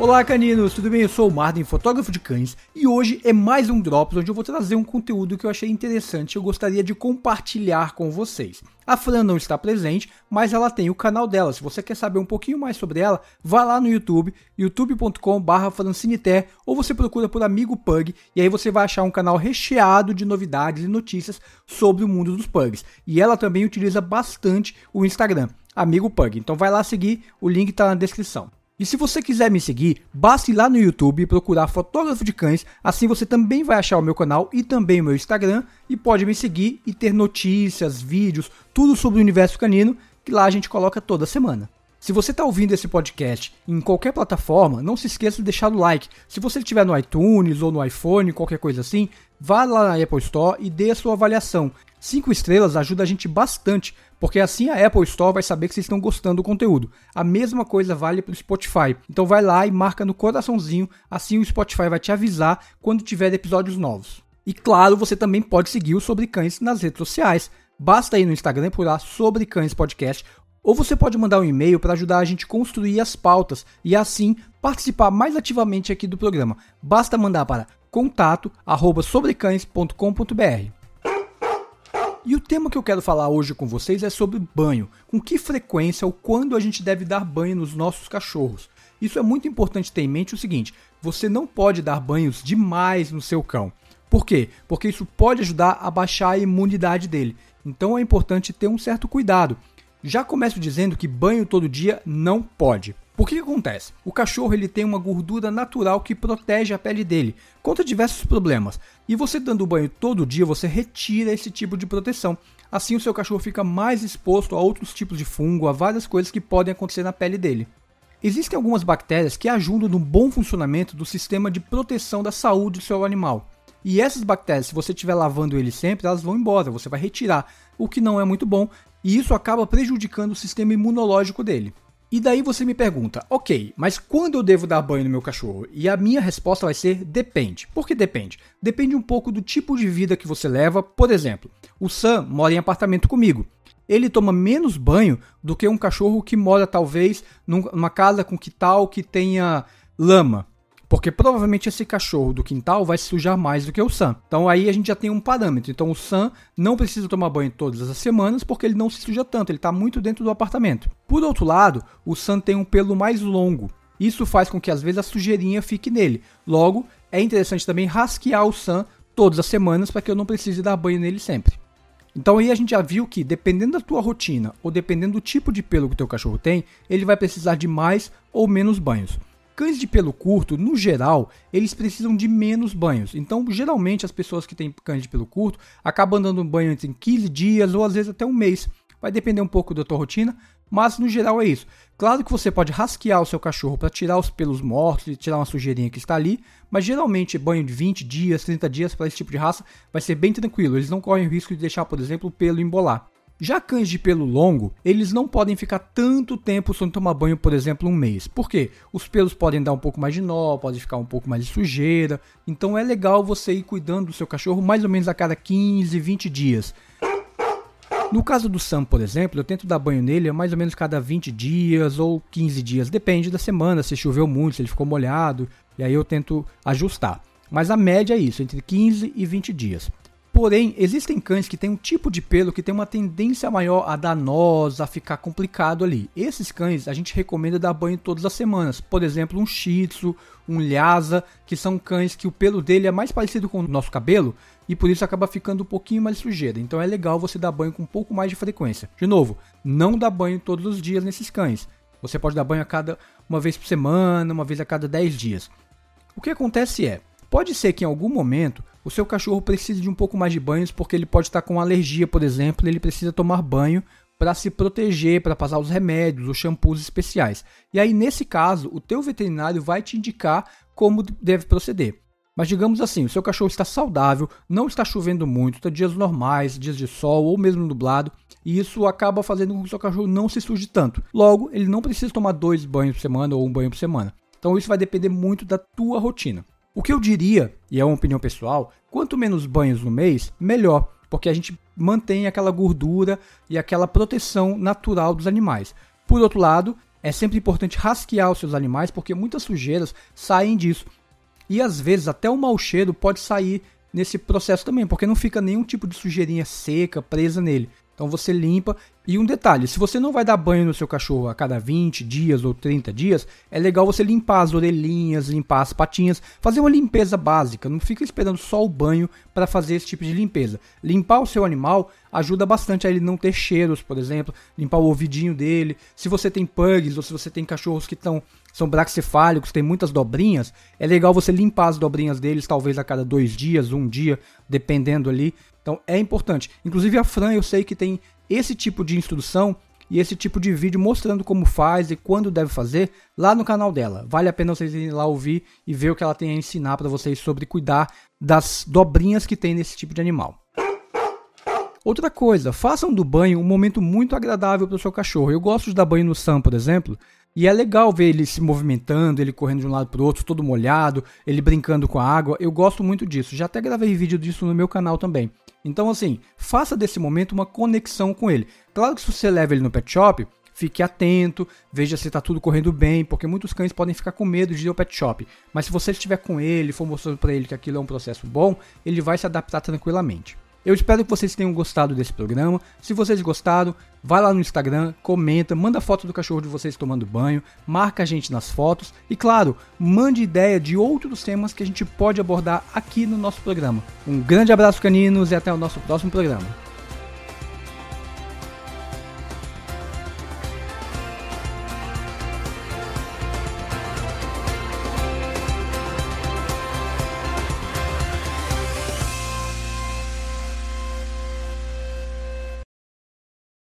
Olá caninos, tudo bem? Eu sou o Martin, fotógrafo de cães, e hoje é mais um Drops onde eu vou trazer um conteúdo que eu achei interessante e eu gostaria de compartilhar com vocês. A Fran não está presente, mas ela tem o canal dela. Se você quer saber um pouquinho mais sobre ela, vá lá no YouTube, youtube.com.br ou você procura por Amigo Pug, e aí você vai achar um canal recheado de novidades e notícias sobre o mundo dos pugs. E ela também utiliza bastante o Instagram, Amigo Pug. Então vai lá seguir, o link está na descrição. E se você quiser me seguir, basta ir lá no YouTube e procurar Fotógrafo de Cães, assim você também vai achar o meu canal e também o meu Instagram e pode me seguir e ter notícias, vídeos, tudo sobre o universo canino que lá a gente coloca toda semana. Se você está ouvindo esse podcast em qualquer plataforma, não se esqueça de deixar o like. Se você estiver no iTunes ou no iPhone, qualquer coisa assim, vá lá na Apple Store e dê a sua avaliação. Cinco estrelas ajuda a gente bastante, porque assim a Apple Store vai saber que vocês estão gostando do conteúdo. A mesma coisa vale para o Spotify. Então vai lá e marca no coraçãozinho, assim o Spotify vai te avisar quando tiver episódios novos. E claro, você também pode seguir o Sobre Cães nas redes sociais. Basta ir no Instagram por lá Sobre Cães Podcast ou você pode mandar um e-mail para ajudar a gente a construir as pautas e assim participar mais ativamente aqui do programa. Basta mandar para contato@sobrecães.com.br. E o tema que eu quero falar hoje com vocês é sobre banho. Com que frequência ou quando a gente deve dar banho nos nossos cachorros? Isso é muito importante ter em mente o seguinte: você não pode dar banhos demais no seu cão. Por quê? Porque isso pode ajudar a baixar a imunidade dele. Então é importante ter um certo cuidado. Já começo dizendo que banho todo dia não pode. Por que, que, acontece? O cachorro ele tem uma gordura natural que protege a pele dele contra diversos problemas. E você dando banho todo dia, você retira esse tipo de proteção. Assim o seu cachorro fica mais exposto a outros tipos de fungo, a várias coisas que podem acontecer na pele dele. Existem algumas bactérias que ajudam no bom funcionamento do sistema de proteção da saúde do seu animal. E essas bactérias, se você estiver lavando ele sempre, elas vão embora, você vai retirar, o que não é muito bom, e isso acaba prejudicando o sistema imunológico dele. E daí você me pergunta, ok, mas quando eu devo dar banho no meu cachorro? E a minha resposta vai ser depende. Por que depende? Depende um pouco do tipo de vida que você leva. Por exemplo, o Sam mora em apartamento comigo. Ele toma menos banho do que um cachorro que mora talvez numa casa com quintal que tenha lama. Porque provavelmente esse cachorro do quintal vai se sujar mais do que o Sam. Então aí a gente já tem um parâmetro. Então o Sam não precisa tomar banho todas as semanas porque ele não se suja tanto, ele está muito dentro do apartamento. Por outro lado, o Sam tem um pelo mais longo. Isso faz com que às vezes a sujeirinha fique nele. Logo, é interessante também rasquear o Sam todas as semanas para que eu não precise dar banho nele sempre. Então aí a gente já viu que dependendo da tua rotina ou dependendo do tipo de pelo que o teu cachorro tem, ele vai precisar de mais ou menos banhos. Cães de pelo curto, no geral, eles precisam de menos banhos. Então, geralmente, as pessoas que têm cães de pelo curto acabam dando banho em 15 dias ou às vezes até um mês. Vai depender um pouco da tua rotina, mas no geral é isso. Claro que você pode rasquear o seu cachorro para tirar os pelos mortos e tirar uma sujeirinha que está ali, mas geralmente banho de 20 dias, 30 dias para esse tipo de raça vai ser bem tranquilo. Eles não correm o risco de deixar, por exemplo, o pelo embolar. Já cães de pelo longo, eles não podem ficar tanto tempo sem tomar banho, por exemplo, um mês. Por quê? Os pelos podem dar um pouco mais de nó, pode ficar um pouco mais de sujeira. Então é legal você ir cuidando do seu cachorro mais ou menos a cada 15, 20 dias. No caso do Sam, por exemplo, eu tento dar banho nele mais ou menos cada 20 dias ou 15 dias, depende da semana, se choveu muito, se ele ficou molhado, e aí eu tento ajustar. Mas a média é isso, entre 15 e 20 dias. Porém, existem cães que têm um tipo de pelo que tem uma tendência maior a dar nós, a ficar complicado ali. Esses cães a gente recomenda dar banho todas as semanas. Por exemplo, um Shih Tzu, um Lhasa, que são cães que o pelo dele é mais parecido com o nosso cabelo e por isso acaba ficando um pouquinho mais sujeira. Então é legal você dar banho com um pouco mais de frequência. De novo, não dá banho todos os dias nesses cães. Você pode dar banho a cada uma vez por semana, uma vez a cada 10 dias. O que acontece é, Pode ser que em algum momento o seu cachorro precise de um pouco mais de banhos porque ele pode estar com alergia, por exemplo, e ele precisa tomar banho para se proteger, para passar os remédios, os shampoos especiais. E aí nesse caso, o teu veterinário vai te indicar como deve proceder. Mas digamos assim, o seu cachorro está saudável, não está chovendo muito, está dias normais, dias de sol ou mesmo nublado, e isso acaba fazendo com que o seu cachorro não se suje tanto. Logo, ele não precisa tomar dois banhos por semana ou um banho por semana. Então isso vai depender muito da tua rotina. O que eu diria, e é uma opinião pessoal, quanto menos banhos no mês, melhor, porque a gente mantém aquela gordura e aquela proteção natural dos animais. Por outro lado, é sempre importante rasquear os seus animais porque muitas sujeiras saem disso. E às vezes até o mau cheiro pode sair nesse processo também, porque não fica nenhum tipo de sujeirinha seca presa nele. Então você limpa. E um detalhe: se você não vai dar banho no seu cachorro a cada 20 dias ou 30 dias, é legal você limpar as orelhinhas, limpar as patinhas, fazer uma limpeza básica. Não fica esperando só o banho para fazer esse tipo de limpeza. Limpar o seu animal ajuda bastante a ele não ter cheiros, por exemplo, limpar o ouvidinho dele. Se você tem pugs ou se você tem cachorros que estão são braxcefálicos, tem muitas dobrinhas, é legal você limpar as dobrinhas deles talvez a cada dois dias, um dia, dependendo ali. Então é importante. Inclusive a Fran eu sei que tem esse tipo de instrução e esse tipo de vídeo mostrando como faz e quando deve fazer lá no canal dela. Vale a pena vocês irem lá ouvir e ver o que ela tem a ensinar para vocês sobre cuidar das dobrinhas que tem nesse tipo de animal. Outra coisa, façam do banho um momento muito agradável para o seu cachorro. Eu gosto de dar banho no Sam, por exemplo, e é legal ver ele se movimentando, ele correndo de um lado para o outro, todo molhado, ele brincando com a água. Eu gosto muito disso. Já até gravei vídeo disso no meu canal também. Então, assim, faça desse momento uma conexão com ele. Claro que se você leva ele no pet shop, fique atento, veja se está tudo correndo bem, porque muitos cães podem ficar com medo de ir ao pet shop. Mas se você estiver com ele, for mostrando para ele que aquilo é um processo bom, ele vai se adaptar tranquilamente. Eu espero que vocês tenham gostado desse programa. Se vocês gostaram, vai lá no Instagram, comenta, manda foto do cachorro de vocês tomando banho, marca a gente nas fotos e, claro, mande ideia de outros temas que a gente pode abordar aqui no nosso programa. Um grande abraço, caninos, e até o nosso próximo programa.